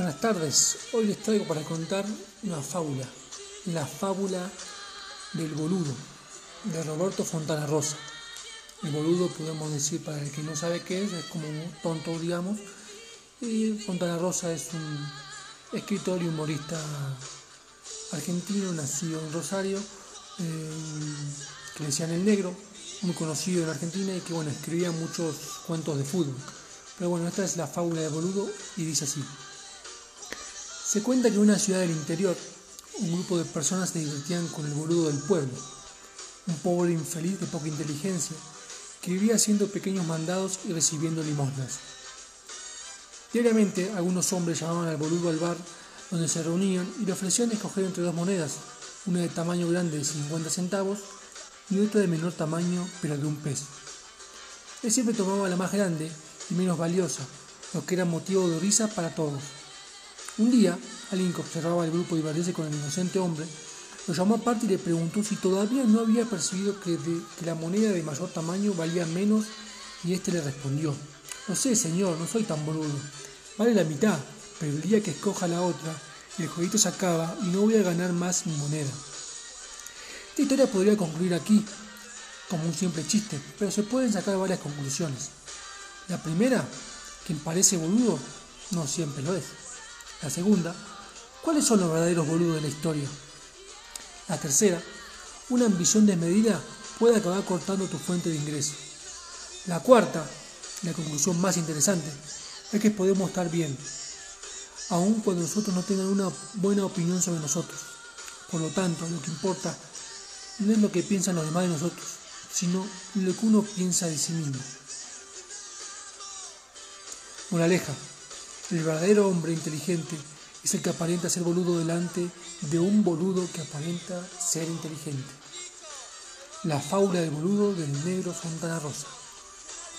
Buenas tardes, hoy les traigo para contar una fábula, la fábula del boludo, de Roberto Fontana Rosa. El boludo, podemos decir, para el que no sabe qué es, es como un tonto, digamos. Y Fontana Rosa es un escritor y humorista argentino, nacido en Rosario, eh, que le decían el negro, muy conocido en Argentina y que bueno, escribía muchos cuentos de fútbol. Pero bueno, esta es la fábula del boludo y dice así. Se cuenta que en una ciudad del interior, un grupo de personas se divertían con el boludo del pueblo, un pobre infeliz de poca inteligencia, que vivía haciendo pequeños mandados y recibiendo limosnas. Diariamente algunos hombres llamaban al boludo al bar donde se reunían y le ofrecían escoger entre dos monedas, una de tamaño grande de 50 centavos y otra de menor tamaño pero de un peso. Él siempre tomaba la más grande y menos valiosa, lo que era motivo de risa para todos. Un día, alguien que observaba el grupo divertirse con el inocente hombre, lo llamó aparte y le preguntó si todavía no había percibido que, la moneda de mayor tamaño valía menos y éste le respondió, no sé señor, no soy tan boludo, vale la mitad, pero el día que escoja la otra, el jueguito se acaba y no voy a ganar más mi moneda. Esta historia podría concluir aquí, como un simple chiste, pero se pueden sacar varias conclusiones. La primera, quien parece boludo, no siempre lo es. La segunda, ¿cuáles son los verdaderos boludos de la historia? La tercera, una ambición desmedida puede acabar cortando tu fuente de ingreso. La cuarta, la conclusión más interesante, es que podemos estar bien, aun cuando nosotros no tengan una buena opinión sobre nosotros. Por lo tanto, lo que importa no es lo que piensan los demás de nosotros, sino lo que uno piensa de sí mismo. Moraleja, el verdadero hombre inteligente es el que aparenta ser boludo delante de un boludo que aparenta ser inteligente. La fábula del boludo del negro Fontana Rosa.